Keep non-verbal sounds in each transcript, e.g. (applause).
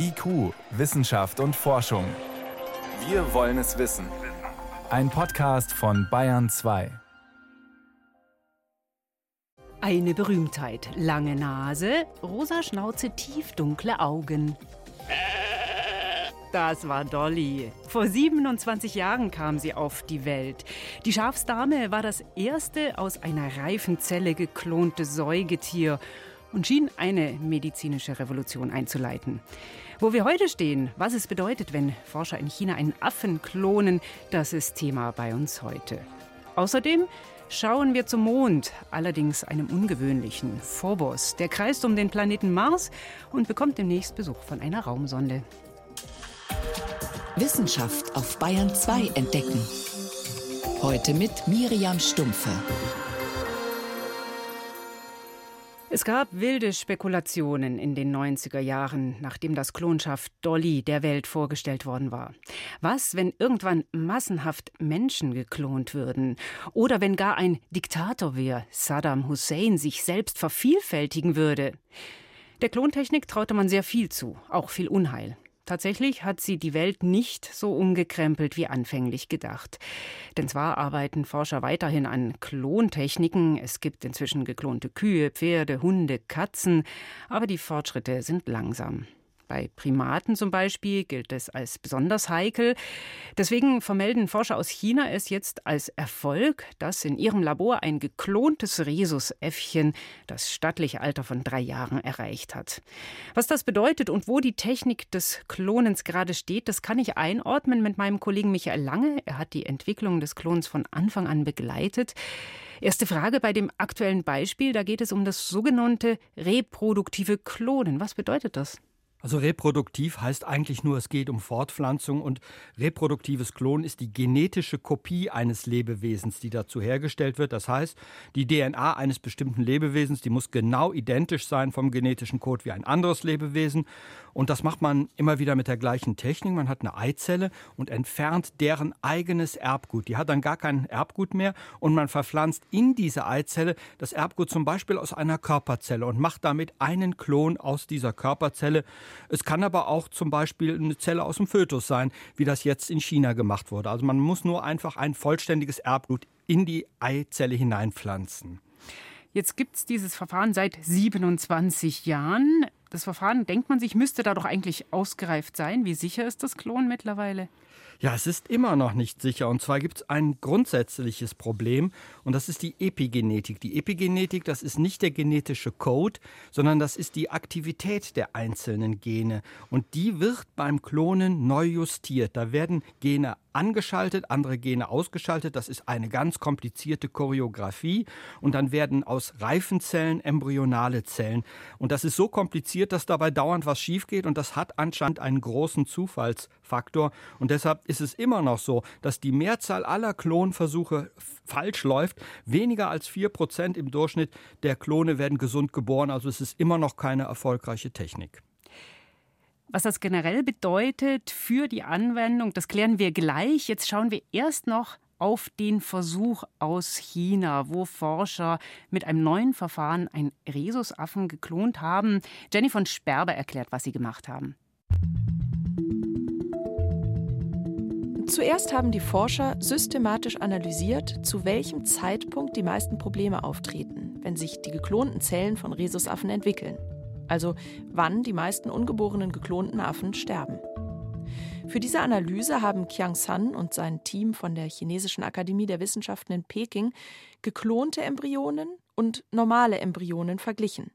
IQ, Wissenschaft und Forschung. Wir wollen es wissen. Ein Podcast von Bayern 2. Eine Berühmtheit, lange Nase, rosa Schnauze, tiefdunkle Augen. Das war Dolly. Vor 27 Jahren kam sie auf die Welt. Die Schafsdame war das erste aus einer reifen Zelle geklonte Säugetier und schien eine medizinische Revolution einzuleiten. Wo wir heute stehen, was es bedeutet, wenn Forscher in China einen Affen klonen, das ist Thema bei uns heute. Außerdem schauen wir zum Mond, allerdings einem ungewöhnlichen Phobos. Der kreist um den Planeten Mars und bekommt demnächst Besuch von einer Raumsonde. Wissenschaft auf Bayern 2 entdecken. Heute mit Miriam Stumpfe. Es gab wilde Spekulationen in den 90er Jahren, nachdem das Klonschaft Dolly der Welt vorgestellt worden war. Was, wenn irgendwann massenhaft Menschen geklont würden? Oder wenn gar ein Diktator wie Saddam Hussein sich selbst vervielfältigen würde? Der Klontechnik traute man sehr viel zu, auch viel Unheil. Tatsächlich hat sie die Welt nicht so umgekrempelt wie anfänglich gedacht. Denn zwar arbeiten Forscher weiterhin an Klontechniken, es gibt inzwischen geklonte Kühe, Pferde, Hunde, Katzen, aber die Fortschritte sind langsam. Bei Primaten zum Beispiel gilt es als besonders heikel. Deswegen vermelden Forscher aus China es jetzt als Erfolg, dass in ihrem Labor ein geklontes Rhesusäffchen das stattliche Alter von drei Jahren erreicht hat. Was das bedeutet und wo die Technik des Klonens gerade steht, das kann ich einordnen mit meinem Kollegen Michael Lange. Er hat die Entwicklung des Klons von Anfang an begleitet. Erste Frage bei dem aktuellen Beispiel, da geht es um das sogenannte reproduktive Klonen. Was bedeutet das? Also reproduktiv heißt eigentlich nur, es geht um Fortpflanzung und reproduktives Klon ist die genetische Kopie eines Lebewesens, die dazu hergestellt wird. Das heißt, die DNA eines bestimmten Lebewesens, die muss genau identisch sein vom genetischen Code wie ein anderes Lebewesen. Und das macht man immer wieder mit der gleichen Technik. Man hat eine Eizelle und entfernt deren eigenes Erbgut. Die hat dann gar kein Erbgut mehr und man verpflanzt in diese Eizelle das Erbgut zum Beispiel aus einer Körperzelle und macht damit einen Klon aus dieser Körperzelle. Es kann aber auch zum Beispiel eine Zelle aus dem Fötus sein, wie das jetzt in China gemacht wurde. Also man muss nur einfach ein vollständiges Erbgut in die Eizelle hineinpflanzen. Jetzt gibt es dieses Verfahren seit 27 Jahren. Das Verfahren, denkt man sich, müsste da doch eigentlich ausgereift sein. Wie sicher ist das Klon mittlerweile? Ja, es ist immer noch nicht sicher. Und zwar gibt es ein grundsätzliches Problem und das ist die Epigenetik. Die Epigenetik, das ist nicht der genetische Code, sondern das ist die Aktivität der einzelnen Gene. Und die wird beim Klonen neu justiert. Da werden Gene angeschaltet, andere Gene ausgeschaltet. Das ist eine ganz komplizierte Choreografie. Und dann werden aus reifen Zellen embryonale Zellen. Und das ist so kompliziert, dass dabei dauernd was schief geht. Und das hat anscheinend einen großen Zufallsfaktor. Und deshalb ist es immer noch so, dass die Mehrzahl aller Klonversuche falsch läuft. Weniger als vier Prozent im Durchschnitt der Klone werden gesund geboren. Also es ist immer noch keine erfolgreiche Technik. Was das generell bedeutet für die Anwendung, das klären wir gleich. Jetzt schauen wir erst noch auf den Versuch aus China, wo Forscher mit einem neuen Verfahren einen Rhesusaffen geklont haben. Jenny von Sperber erklärt, was sie gemacht haben. Zuerst haben die Forscher systematisch analysiert, zu welchem Zeitpunkt die meisten Probleme auftreten, wenn sich die geklonten Zellen von Rhesusaffen entwickeln also wann die meisten ungeborenen geklonten Affen sterben. Für diese Analyse haben Qiang San und sein Team von der Chinesischen Akademie der Wissenschaften in Peking geklonte Embryonen und normale Embryonen verglichen.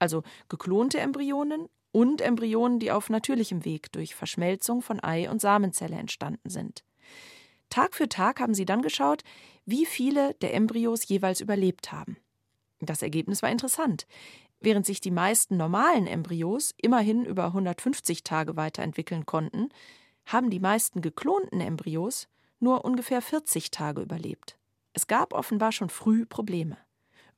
Also geklonte Embryonen und Embryonen, die auf natürlichem Weg durch Verschmelzung von Ei- und Samenzelle entstanden sind. Tag für Tag haben sie dann geschaut, wie viele der Embryos jeweils überlebt haben. Das Ergebnis war interessant. Während sich die meisten normalen Embryos immerhin über 150 Tage weiterentwickeln konnten, haben die meisten geklonten Embryos nur ungefähr 40 Tage überlebt. Es gab offenbar schon früh Probleme.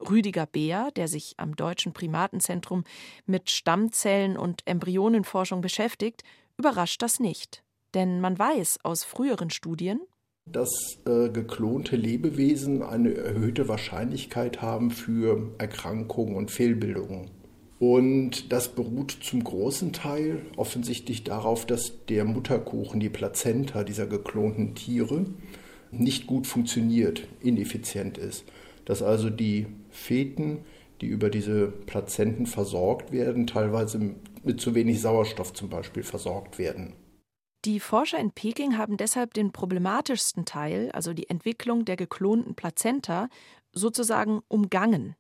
Rüdiger Beer, der sich am Deutschen Primatenzentrum mit Stammzellen und Embryonenforschung beschäftigt, überrascht das nicht. Denn man weiß aus früheren Studien, dass äh, geklonte Lebewesen eine erhöhte Wahrscheinlichkeit haben für Erkrankungen und Fehlbildungen. Und das beruht zum großen Teil offensichtlich darauf, dass der Mutterkuchen, die Plazenta dieser geklonten Tiere, nicht gut funktioniert, ineffizient ist. Dass also die Feten, die über diese Plazenten versorgt werden, teilweise mit zu wenig Sauerstoff zum Beispiel versorgt werden. Die Forscher in Peking haben deshalb den problematischsten Teil, also die Entwicklung der geklonten Plazenta, sozusagen umgangen.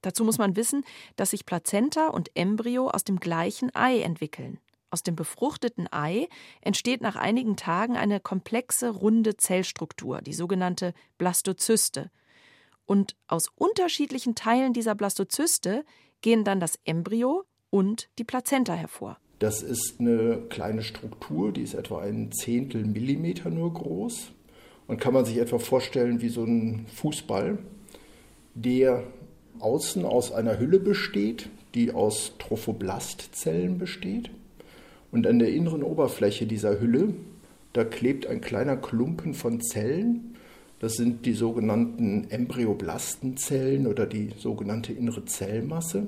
Dazu muss man wissen, dass sich Plazenta und Embryo aus dem gleichen Ei entwickeln. Aus dem befruchteten Ei entsteht nach einigen Tagen eine komplexe runde Zellstruktur, die sogenannte Blastozyste. Und aus unterschiedlichen Teilen dieser Blastozyste gehen dann das Embryo und die Plazenta hervor. Das ist eine kleine Struktur, die ist etwa ein Zehntel Millimeter nur groß und kann man sich etwa vorstellen wie so ein Fußball, der außen aus einer Hülle besteht, die aus Trophoblastzellen besteht. Und an der inneren Oberfläche dieser Hülle, da klebt ein kleiner Klumpen von Zellen. Das sind die sogenannten Embryoblastenzellen oder die sogenannte innere Zellmasse,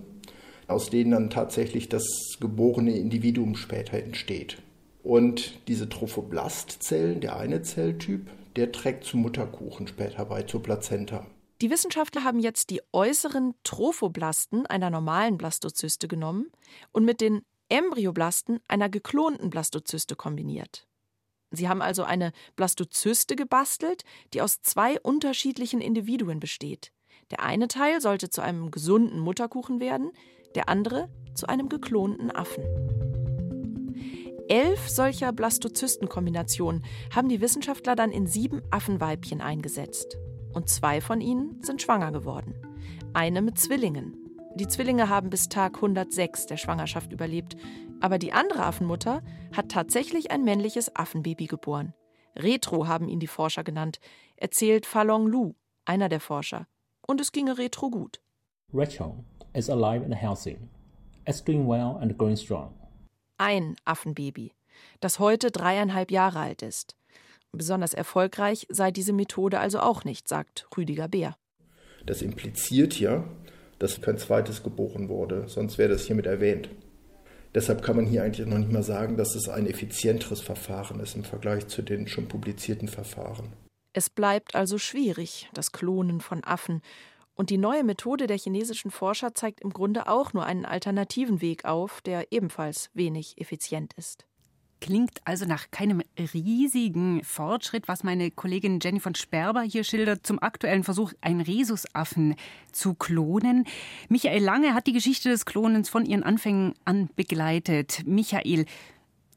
aus denen dann tatsächlich das geborene Individuum später entsteht. Und diese Trophoblastzellen, der eine Zelltyp, der trägt zum Mutterkuchen später bei, zur Plazenta. Die Wissenschaftler haben jetzt die äußeren Trophoblasten einer normalen Blastozyste genommen und mit den Embryoblasten einer geklonten Blastozyste kombiniert. Sie haben also eine Blastozyste gebastelt, die aus zwei unterschiedlichen Individuen besteht. Der eine Teil sollte zu einem gesunden Mutterkuchen werden, der andere zu einem geklonten Affen. Elf solcher Blastozystenkombinationen haben die Wissenschaftler dann in sieben Affenweibchen eingesetzt. Und zwei von ihnen sind schwanger geworden. Eine mit Zwillingen. Die Zwillinge haben bis Tag 106 der Schwangerschaft überlebt. Aber die andere Affenmutter hat tatsächlich ein männliches Affenbaby geboren. Retro haben ihn die Forscher genannt, erzählt Falong Lu, einer der Forscher. Und es ginge Retro gut. Retro is alive and healthy. It's doing well and growing strong. Ein Affenbaby, das heute dreieinhalb Jahre alt ist. Besonders erfolgreich sei diese Methode also auch nicht, sagt Rüdiger Beer. Das impliziert ja, dass kein zweites geboren wurde, sonst wäre das hiermit erwähnt. Deshalb kann man hier eigentlich noch nicht mal sagen, dass es ein effizienteres Verfahren ist im Vergleich zu den schon publizierten Verfahren. Es bleibt also schwierig, das Klonen von Affen. Und die neue Methode der chinesischen Forscher zeigt im Grunde auch nur einen alternativen Weg auf, der ebenfalls wenig effizient ist. Klingt also nach keinem riesigen Fortschritt, was meine Kollegin Jenny von Sperber hier schildert, zum aktuellen Versuch, einen Rhesusaffen zu klonen. Michael Lange hat die Geschichte des Klonens von ihren Anfängen an begleitet. Michael,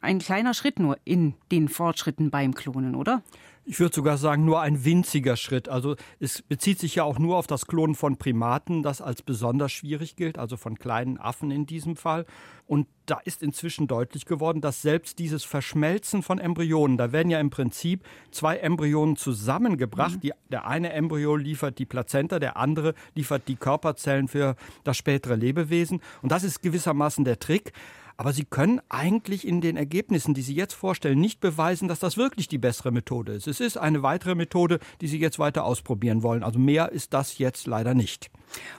ein kleiner Schritt nur in den Fortschritten beim Klonen, oder? Ich würde sogar sagen, nur ein winziger Schritt. Also es bezieht sich ja auch nur auf das Klonen von Primaten, das als besonders schwierig gilt, also von kleinen Affen in diesem Fall. Und da ist inzwischen deutlich geworden, dass selbst dieses Verschmelzen von Embryonen, da werden ja im Prinzip zwei Embryonen zusammengebracht. Mhm. Die, der eine Embryo liefert die Plazenta, der andere liefert die Körperzellen für das spätere Lebewesen. Und das ist gewissermaßen der Trick. Aber Sie können eigentlich in den Ergebnissen, die Sie jetzt vorstellen, nicht beweisen, dass das wirklich die bessere Methode ist. Es ist eine weitere Methode, die Sie jetzt weiter ausprobieren wollen. Also mehr ist das jetzt leider nicht.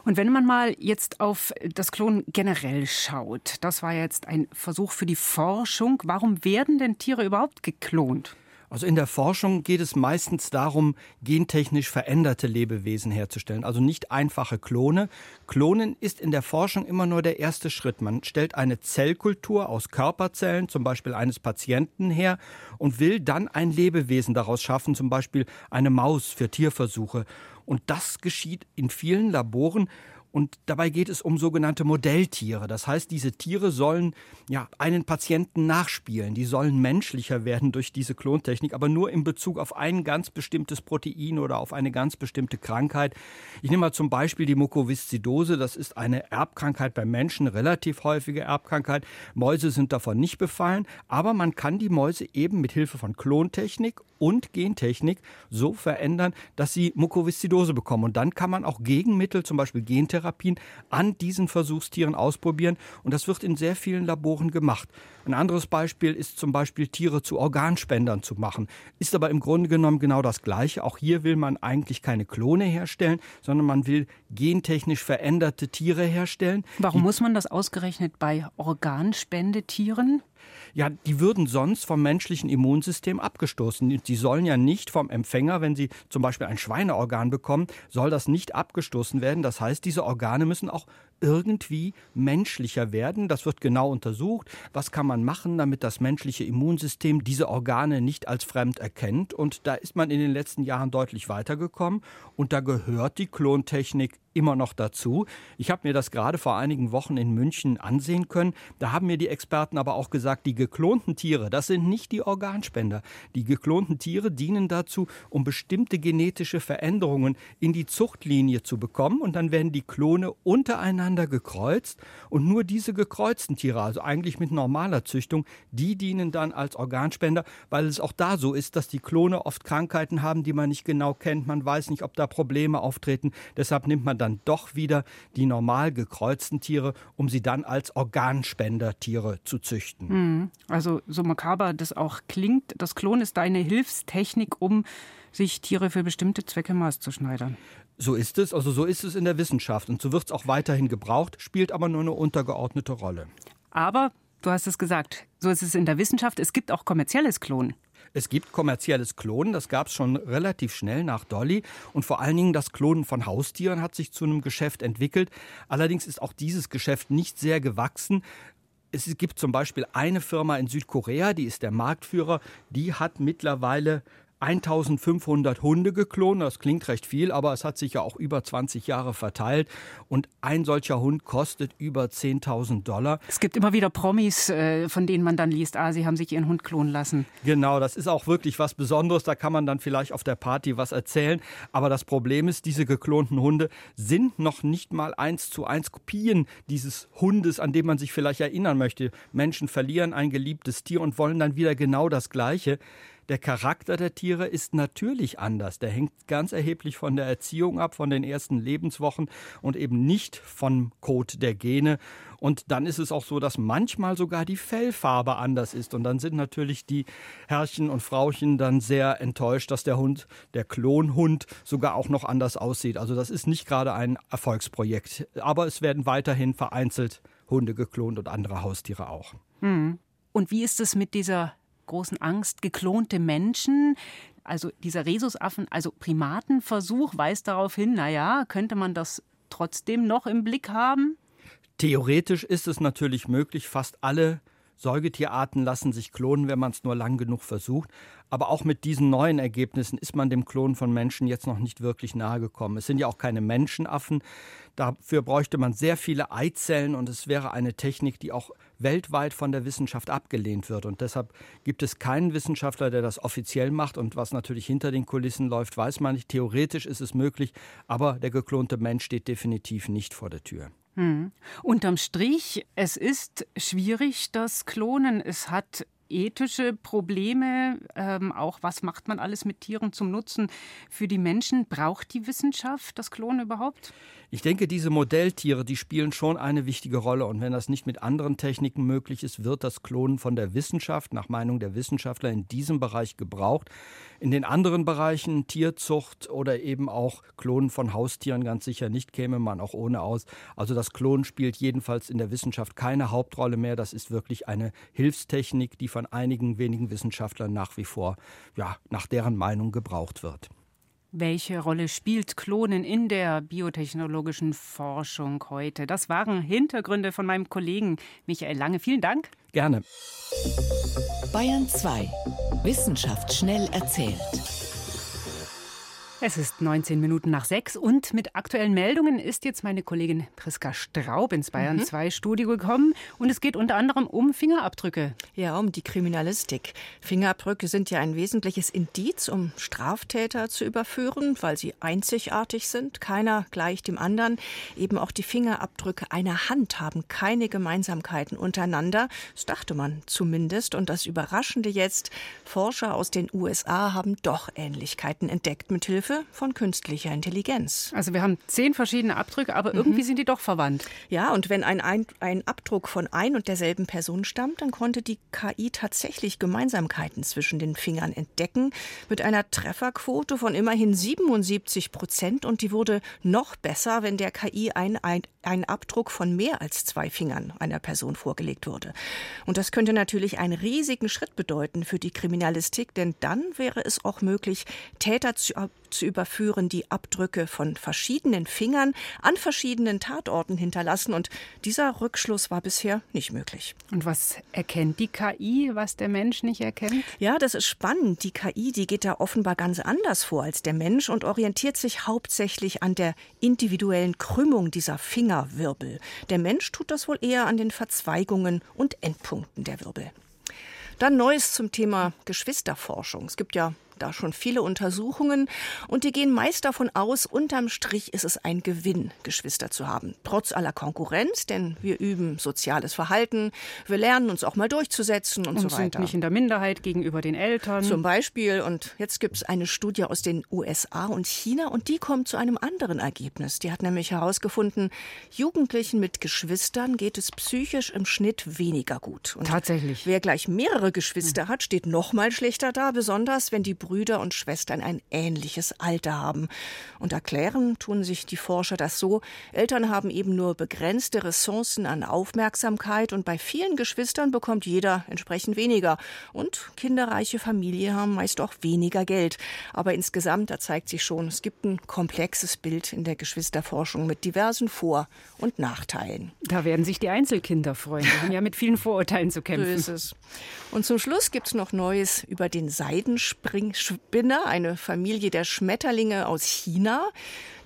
Und wenn man mal jetzt auf das Klonen generell schaut, das war jetzt ein Versuch für die Forschung. Warum werden denn Tiere überhaupt geklont? Also in der Forschung geht es meistens darum, gentechnisch veränderte Lebewesen herzustellen, also nicht einfache Klone. Klonen ist in der Forschung immer nur der erste Schritt. Man stellt eine Zellkultur aus Körperzellen, zum Beispiel eines Patienten her, und will dann ein Lebewesen daraus schaffen, zum Beispiel eine Maus für Tierversuche. Und das geschieht in vielen Laboren und dabei geht es um sogenannte Modelltiere. Das heißt, diese Tiere sollen ja einen Patienten nachspielen. Die sollen menschlicher werden durch diese Klontechnik, aber nur in Bezug auf ein ganz bestimmtes Protein oder auf eine ganz bestimmte Krankheit. Ich nehme mal zum Beispiel die Mukoviszidose. Das ist eine Erbkrankheit bei Menschen, relativ häufige Erbkrankheit. Mäuse sind davon nicht befallen, aber man kann die Mäuse eben mit Hilfe von Klontechnik und Gentechnik so verändern, dass sie Mukoviszidose bekommen. Und dann kann man auch Gegenmittel, zum Beispiel Gentherapie, Gentherapien an diesen Versuchstieren ausprobieren. Und das wird in sehr vielen Laboren gemacht. Ein anderes Beispiel ist zum Beispiel Tiere zu Organspendern zu machen. Ist aber im Grunde genommen genau das Gleiche. Auch hier will man eigentlich keine Klone herstellen, sondern man will gentechnisch veränderte Tiere herstellen. Warum muss man das ausgerechnet bei Organspendetieren? Ja, die würden sonst vom menschlichen Immunsystem abgestoßen. Die sollen ja nicht vom Empfänger, wenn sie zum Beispiel ein Schweineorgan bekommen, soll das nicht abgestoßen werden. Das heißt, diese Organe müssen auch irgendwie menschlicher werden. Das wird genau untersucht. Was kann man machen, damit das menschliche Immunsystem diese Organe nicht als fremd erkennt? Und da ist man in den letzten Jahren deutlich weitergekommen. Und da gehört die Klontechnik immer noch dazu. Ich habe mir das gerade vor einigen Wochen in München ansehen können. Da haben mir die Experten aber auch gesagt, die geklonten Tiere, das sind nicht die Organspender. Die geklonten Tiere dienen dazu, um bestimmte genetische Veränderungen in die Zuchtlinie zu bekommen. Und dann werden die Klone untereinander gekreuzt. Und nur diese gekreuzten Tiere, also eigentlich mit normaler Züchtung, die dienen dann als Organspender, weil es auch da so ist, dass die Klone oft Krankheiten haben, die man nicht genau kennt. Man weiß nicht, ob da Probleme auftreten. Deshalb nimmt man dann doch wieder die normal gekreuzten Tiere, um sie dann als Organspendertiere zu züchten. Hm. Also so makaber das auch klingt, das Klon ist eine Hilfstechnik, um sich Tiere für bestimmte Zwecke maßzuschneidern. So ist es, also so ist es in der Wissenschaft und so wird es auch weiterhin gebraucht, spielt aber nur eine untergeordnete Rolle. Aber, du hast es gesagt, so ist es in der Wissenschaft, es gibt auch kommerzielles Klonen. Es gibt kommerzielles Klonen, das gab es schon relativ schnell nach Dolly. Und vor allen Dingen das Klonen von Haustieren hat sich zu einem Geschäft entwickelt. Allerdings ist auch dieses Geschäft nicht sehr gewachsen. Es gibt zum Beispiel eine Firma in Südkorea, die ist der Marktführer, die hat mittlerweile 1500 Hunde geklont. Das klingt recht viel, aber es hat sich ja auch über 20 Jahre verteilt. Und ein solcher Hund kostet über 10.000 Dollar. Es gibt immer wieder Promis, äh, von denen man dann liest, ah, sie haben sich ihren Hund klonen lassen. Genau, das ist auch wirklich was Besonderes. Da kann man dann vielleicht auf der Party was erzählen. Aber das Problem ist, diese geklonten Hunde sind noch nicht mal eins zu eins Kopien dieses Hundes, an dem man sich vielleicht erinnern möchte. Menschen verlieren ein geliebtes Tier und wollen dann wieder genau das Gleiche. Der Charakter der Tiere ist natürlich anders. Der hängt ganz erheblich von der Erziehung ab, von den ersten Lebenswochen und eben nicht vom Code der Gene. Und dann ist es auch so, dass manchmal sogar die Fellfarbe anders ist. Und dann sind natürlich die Herrchen und Frauchen dann sehr enttäuscht, dass der Hund, der Klonhund, sogar auch noch anders aussieht. Also das ist nicht gerade ein Erfolgsprojekt. Aber es werden weiterhin vereinzelt Hunde geklont und andere Haustiere auch. Hm. Und wie ist es mit dieser großen Angst, geklonte Menschen. Also dieser Rhesusaffen, also Primatenversuch weist darauf hin, naja, könnte man das trotzdem noch im Blick haben? Theoretisch ist es natürlich möglich, fast alle Säugetierarten lassen sich klonen, wenn man es nur lang genug versucht. Aber auch mit diesen neuen Ergebnissen ist man dem Klonen von Menschen jetzt noch nicht wirklich nahe gekommen. Es sind ja auch keine Menschenaffen. Dafür bräuchte man sehr viele Eizellen und es wäre eine Technik, die auch weltweit von der Wissenschaft abgelehnt wird. Und deshalb gibt es keinen Wissenschaftler, der das offiziell macht. Und was natürlich hinter den Kulissen läuft, weiß man nicht. Theoretisch ist es möglich, aber der geklonte Mensch steht definitiv nicht vor der Tür. Hm. Unterm Strich, es ist schwierig, das Klonen. Es hat ethische Probleme, ähm, auch was macht man alles mit Tieren zum Nutzen für die Menschen? Braucht die Wissenschaft das Klonen überhaupt? Ich denke, diese Modelltiere, die spielen schon eine wichtige Rolle. Und wenn das nicht mit anderen Techniken möglich ist, wird das Klonen von der Wissenschaft, nach Meinung der Wissenschaftler, in diesem Bereich gebraucht. In den anderen Bereichen, Tierzucht oder eben auch Klonen von Haustieren, ganz sicher nicht, käme man auch ohne aus. Also das Klonen spielt jedenfalls in der Wissenschaft keine Hauptrolle mehr. Das ist wirklich eine Hilfstechnik, die von einigen wenigen Wissenschaftlern nach wie vor, ja, nach deren Meinung gebraucht wird. Welche Rolle spielt Klonen in der biotechnologischen Forschung heute? Das waren Hintergründe von meinem Kollegen Michael Lange. Vielen Dank. Gerne. Bayern 2. Wissenschaft schnell erzählt. Es ist 19 Minuten nach sechs und mit aktuellen Meldungen ist jetzt meine Kollegin Priska Straub ins Bayern 2 mhm. Studio gekommen und es geht unter anderem um Fingerabdrücke. Ja, um die Kriminalistik. Fingerabdrücke sind ja ein wesentliches Indiz, um Straftäter zu überführen, weil sie einzigartig sind. Keiner gleicht dem anderen. Eben auch die Fingerabdrücke einer Hand haben keine Gemeinsamkeiten untereinander. Das dachte man zumindest. Und das Überraschende jetzt, Forscher aus den USA haben doch Ähnlichkeiten entdeckt mit Hilfe Hilfe von künstlicher Intelligenz. Also wir haben zehn verschiedene Abdrücke, aber mhm. irgendwie sind die doch verwandt. Ja, und wenn ein, ein, ein Abdruck von ein und derselben Person stammt, dann konnte die KI tatsächlich Gemeinsamkeiten zwischen den Fingern entdecken, mit einer Trefferquote von immerhin 77 Prozent. Und die wurde noch besser, wenn der KI ein, ein, ein Abdruck von mehr als zwei Fingern einer Person vorgelegt wurde. Und das könnte natürlich einen riesigen Schritt bedeuten für die Kriminalistik, denn dann wäre es auch möglich, Täter zu, zu überführen, die Abdrücke von verschiedenen Fingern an verschiedenen Tatorten hinterlassen. Und dieser Rückschluss war bisher nicht möglich. Und was erkennt die KI, was der Mensch nicht erkennt? Ja, das ist spannend. Die KI, die geht da offenbar ganz anders vor als der Mensch und orientiert sich hauptsächlich an der individuellen Krümmung dieser Fingerwirbel. Der Mensch tut das wohl eher an den Verzweigungen und Endpunkten der Wirbel. Dann Neues zum Thema Geschwisterforschung. Es gibt ja da schon viele Untersuchungen und die gehen meist davon aus, unterm Strich ist es ein Gewinn, Geschwister zu haben. Trotz aller Konkurrenz, denn wir üben soziales Verhalten, wir lernen uns auch mal durchzusetzen und, und so weiter. sind nicht in der Minderheit gegenüber den Eltern. Zum Beispiel. Und jetzt gibt es eine Studie aus den USA und China und die kommt zu einem anderen Ergebnis. Die hat nämlich herausgefunden, Jugendlichen mit Geschwistern geht es psychisch im Schnitt weniger gut. Und Tatsächlich. Wer gleich mehrere Geschwister hat, steht noch mal schlechter da, besonders wenn die Brüder und Schwestern ein ähnliches Alter haben. Und erklären tun sich die Forscher das so, Eltern haben eben nur begrenzte Ressourcen an Aufmerksamkeit und bei vielen Geschwistern bekommt jeder entsprechend weniger. Und kinderreiche Familien haben meist auch weniger Geld. Aber insgesamt, da zeigt sich schon, es gibt ein komplexes Bild in der Geschwisterforschung mit diversen Vor- und Nachteilen. Da werden sich die Einzelkinder freuen. Die haben ja mit vielen Vorurteilen zu kämpfen. So ist es. Und zum Schluss gibt es noch Neues über den Seidenspring Spinner, eine Familie der Schmetterlinge aus China.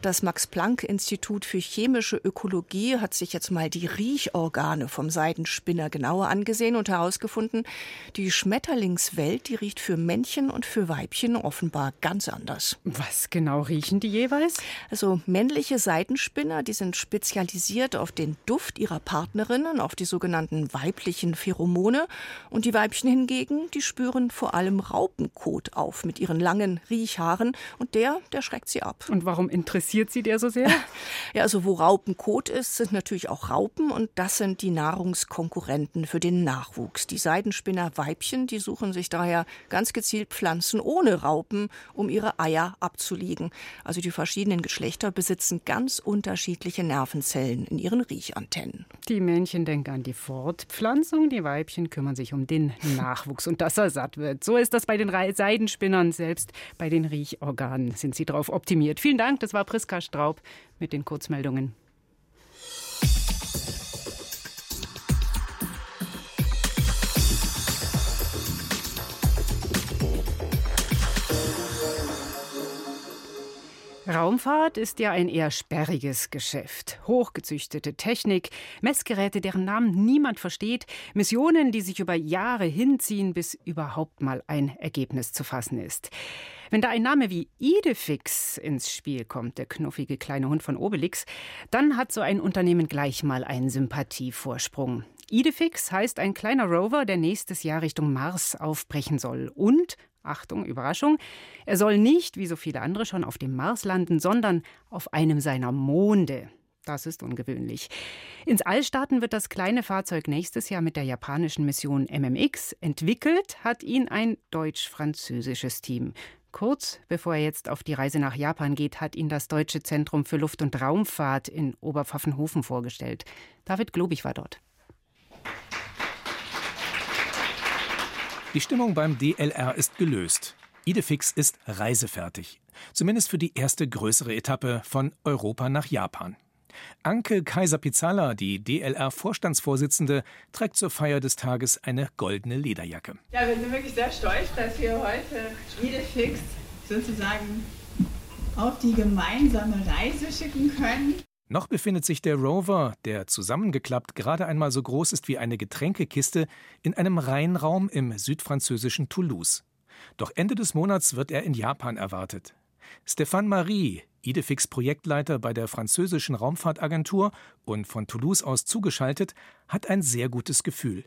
Das Max-Planck-Institut für chemische Ökologie hat sich jetzt mal die Riechorgane vom Seidenspinner genauer angesehen und herausgefunden, die Schmetterlingswelt, die riecht für Männchen und für Weibchen offenbar ganz anders. Was genau riechen die jeweils? Also männliche Seidenspinner, die sind spezialisiert auf den Duft ihrer Partnerinnen, auf die sogenannten weiblichen Pheromone. Und die Weibchen hingegen, die spüren vor allem Raupenkot auf mit ihren langen Riechhaaren. Und der, der schreckt sie ab. Und warum interessiert interessiert Sie der so sehr? (laughs) Ja, also wo Raupenkot ist, sind natürlich auch Raupen und das sind die Nahrungskonkurrenten für den Nachwuchs. Die Seidenspinner-Weibchen, die suchen sich daher ganz gezielt Pflanzen ohne Raupen, um ihre Eier abzulegen. Also die verschiedenen Geschlechter besitzen ganz unterschiedliche Nervenzellen in ihren Riechantennen. Die Männchen denken an die Fortpflanzung, die Weibchen kümmern sich um den Nachwuchs und dass er satt wird. So ist das bei den Seidenspinnern, selbst bei den Riechorganen sind sie darauf optimiert. Vielen Dank, das war Präsident Priska Straub mit den Kurzmeldungen. Raumfahrt ist ja ein eher sperriges Geschäft. Hochgezüchtete Technik, Messgeräte, deren Namen niemand versteht, Missionen, die sich über Jahre hinziehen, bis überhaupt mal ein Ergebnis zu fassen ist. Wenn da ein Name wie Idefix ins Spiel kommt, der knuffige kleine Hund von Obelix, dann hat so ein Unternehmen gleich mal einen Sympathievorsprung. Idefix heißt ein kleiner Rover, der nächstes Jahr Richtung Mars aufbrechen soll. Und, Achtung, Überraschung, er soll nicht, wie so viele andere schon, auf dem Mars landen, sondern auf einem seiner Monde. Das ist ungewöhnlich. Ins All starten wird das kleine Fahrzeug nächstes Jahr mit der japanischen Mission MMX. Entwickelt hat ihn ein deutsch-französisches Team. Kurz bevor er jetzt auf die Reise nach Japan geht, hat ihn das Deutsche Zentrum für Luft- und Raumfahrt in Oberpfaffenhofen vorgestellt. David Globig war dort. Die Stimmung beim DLR ist gelöst. Idefix ist reisefertig. Zumindest für die erste größere Etappe von Europa nach Japan. Anke Kaiser-Pizzala, die DLR-Vorstandsvorsitzende, trägt zur Feier des Tages eine goldene Lederjacke. Ja, wir sind wirklich sehr stolz, dass wir heute Idefix sozusagen auf die gemeinsame Reise schicken können. Noch befindet sich der Rover, der zusammengeklappt gerade einmal so groß ist wie eine Getränkekiste, in einem Rheinraum im südfranzösischen Toulouse. Doch Ende des Monats wird er in Japan erwartet. Stéphane Marie, Idefix Projektleiter bei der französischen Raumfahrtagentur und von Toulouse aus zugeschaltet, hat ein sehr gutes Gefühl.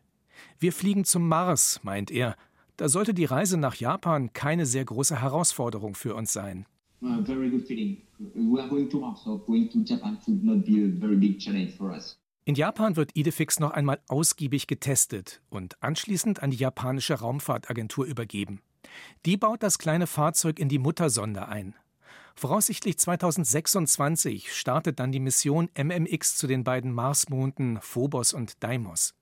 Wir fliegen zum Mars, meint er. Da sollte die Reise nach Japan keine sehr große Herausforderung für uns sein. In Japan wird Idefix noch einmal ausgiebig getestet und anschließend an die japanische Raumfahrtagentur übergeben. Die baut das kleine Fahrzeug in die Muttersonde ein. Voraussichtlich 2026 startet dann die Mission MMX zu den beiden Marsmonden Phobos und Deimos.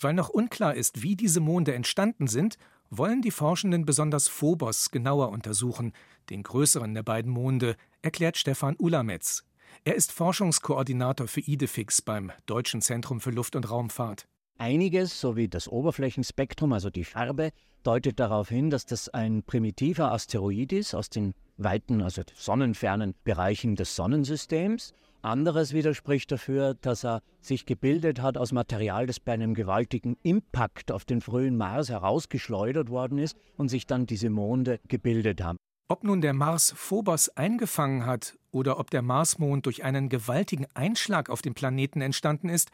Weil noch unklar ist, wie diese Monde entstanden sind, wollen die Forschenden besonders Phobos genauer untersuchen, den größeren der beiden Monde, erklärt Stefan Ulametz. Er ist Forschungskoordinator für IDEFIX beim Deutschen Zentrum für Luft- und Raumfahrt. Einiges, so wie das Oberflächenspektrum, also die Farbe, deutet darauf hin, dass das ein primitiver Asteroid ist aus den weiten, also sonnenfernen Bereichen des Sonnensystems. Anderes widerspricht dafür, dass er sich gebildet hat aus Material, das bei einem gewaltigen Impact auf den frühen Mars herausgeschleudert worden ist und sich dann diese Monde gebildet haben. Ob nun der Mars Phobos eingefangen hat oder ob der Marsmond durch einen gewaltigen Einschlag auf dem Planeten entstanden ist,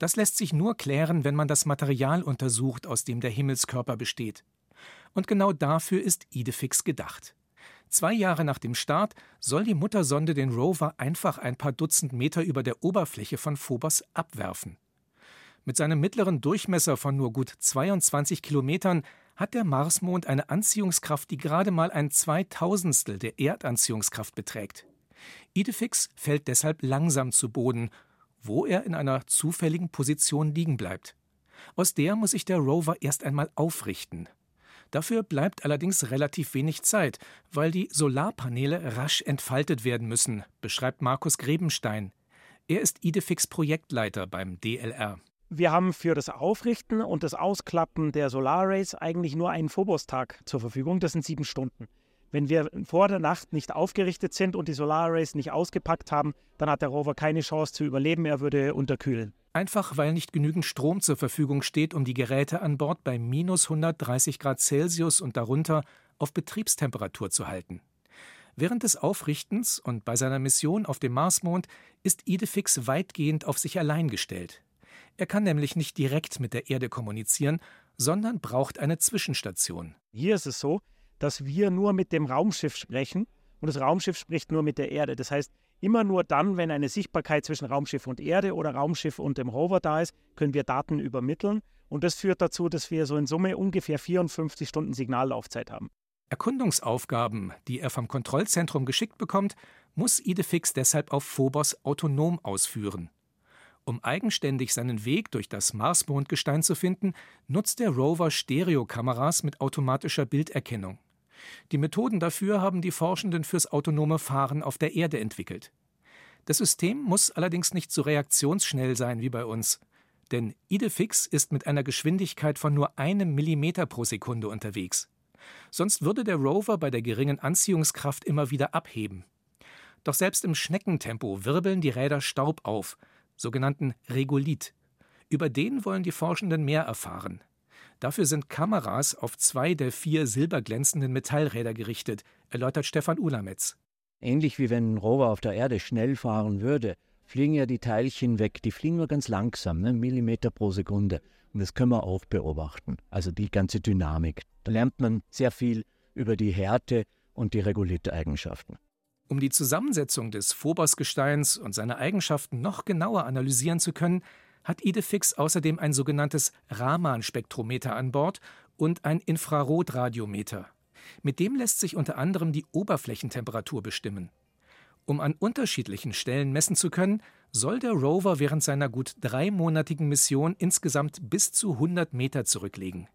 das lässt sich nur klären, wenn man das Material untersucht, aus dem der Himmelskörper besteht. Und genau dafür ist Idefix gedacht. Zwei Jahre nach dem Start soll die Muttersonde den Rover einfach ein paar Dutzend Meter über der Oberfläche von Phobos abwerfen. Mit seinem mittleren Durchmesser von nur gut 22 Kilometern hat der Marsmond eine Anziehungskraft, die gerade mal ein Zweitausendstel der Erdanziehungskraft beträgt. Idefix fällt deshalb langsam zu Boden, wo er in einer zufälligen Position liegen bleibt. Aus der muss sich der Rover erst einmal aufrichten. Dafür bleibt allerdings relativ wenig Zeit, weil die Solarpaneele rasch entfaltet werden müssen, beschreibt Markus Grebenstein. Er ist Idefix Projektleiter beim DLR. Wir haben für das Aufrichten und das Ausklappen der Solarrays eigentlich nur einen Phobos-Tag zur Verfügung. Das sind sieben Stunden. Wenn wir vor der Nacht nicht aufgerichtet sind und die Solarrays nicht ausgepackt haben, dann hat der Rover keine Chance zu überleben, er würde unterkühlen. Einfach weil nicht genügend Strom zur Verfügung steht, um die Geräte an Bord bei minus 130 Grad Celsius und darunter auf Betriebstemperatur zu halten. Während des Aufrichtens und bei seiner Mission auf dem Marsmond ist Idefix weitgehend auf sich allein gestellt. Er kann nämlich nicht direkt mit der Erde kommunizieren, sondern braucht eine Zwischenstation. Hier ist es so, dass wir nur mit dem Raumschiff sprechen und das Raumschiff spricht nur mit der Erde. Das heißt, immer nur dann, wenn eine Sichtbarkeit zwischen Raumschiff und Erde oder Raumschiff und dem Rover da ist, können wir Daten übermitteln. Und das führt dazu, dass wir so in Summe ungefähr 54 Stunden Signallaufzeit haben. Erkundungsaufgaben, die er vom Kontrollzentrum geschickt bekommt, muss Idefix deshalb auf Phobos autonom ausführen. Um eigenständig seinen Weg durch das Marsmondgestein zu finden, nutzt der Rover Stereokameras mit automatischer Bilderkennung. Die Methoden dafür haben die Forschenden fürs autonome Fahren auf der Erde entwickelt. Das System muss allerdings nicht so reaktionsschnell sein wie bei uns, denn Idefix ist mit einer Geschwindigkeit von nur einem Millimeter pro Sekunde unterwegs. Sonst würde der Rover bei der geringen Anziehungskraft immer wieder abheben. Doch selbst im Schneckentempo wirbeln die Räder Staub auf, sogenannten Regolith. Über den wollen die Forschenden mehr erfahren. Dafür sind Kameras auf zwei der vier silberglänzenden Metallräder gerichtet, erläutert Stefan Ulametz. Ähnlich wie wenn ein Rover auf der Erde schnell fahren würde, fliegen ja die Teilchen weg. Die fliegen nur ganz langsam, ne? Millimeter pro Sekunde. Und das können wir auch beobachten. Also die ganze Dynamik. Da lernt man sehr viel über die Härte und die Regolith-Eigenschaften. Um die Zusammensetzung des Phobos-Gesteins und seine Eigenschaften noch genauer analysieren zu können, hat Idefix außerdem ein sogenanntes Raman-Spektrometer an Bord und ein Infrarotradiometer. Mit dem lässt sich unter anderem die Oberflächentemperatur bestimmen. Um an unterschiedlichen Stellen messen zu können, soll der Rover während seiner gut dreimonatigen Mission insgesamt bis zu 100 Meter zurücklegen.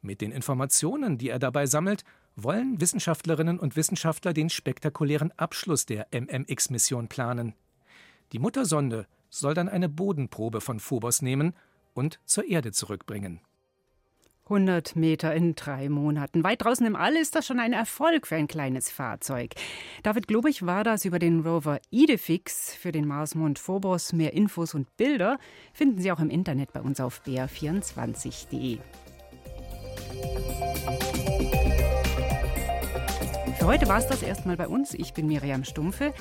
Mit den Informationen, die er dabei sammelt, wollen Wissenschaftlerinnen und Wissenschaftler den spektakulären Abschluss der MMX-Mission planen. Die Muttersonde soll dann eine Bodenprobe von Phobos nehmen und zur Erde zurückbringen. 100 Meter in drei Monaten. Weit draußen im All ist das schon ein Erfolg für ein kleines Fahrzeug. David Globig war das über den Rover Idefix für den Marsmond Phobos. Mehr Infos und Bilder finden Sie auch im Internet bei uns auf br24.de. Für heute war es das erstmal bei uns. Ich bin Miriam Stumpfe.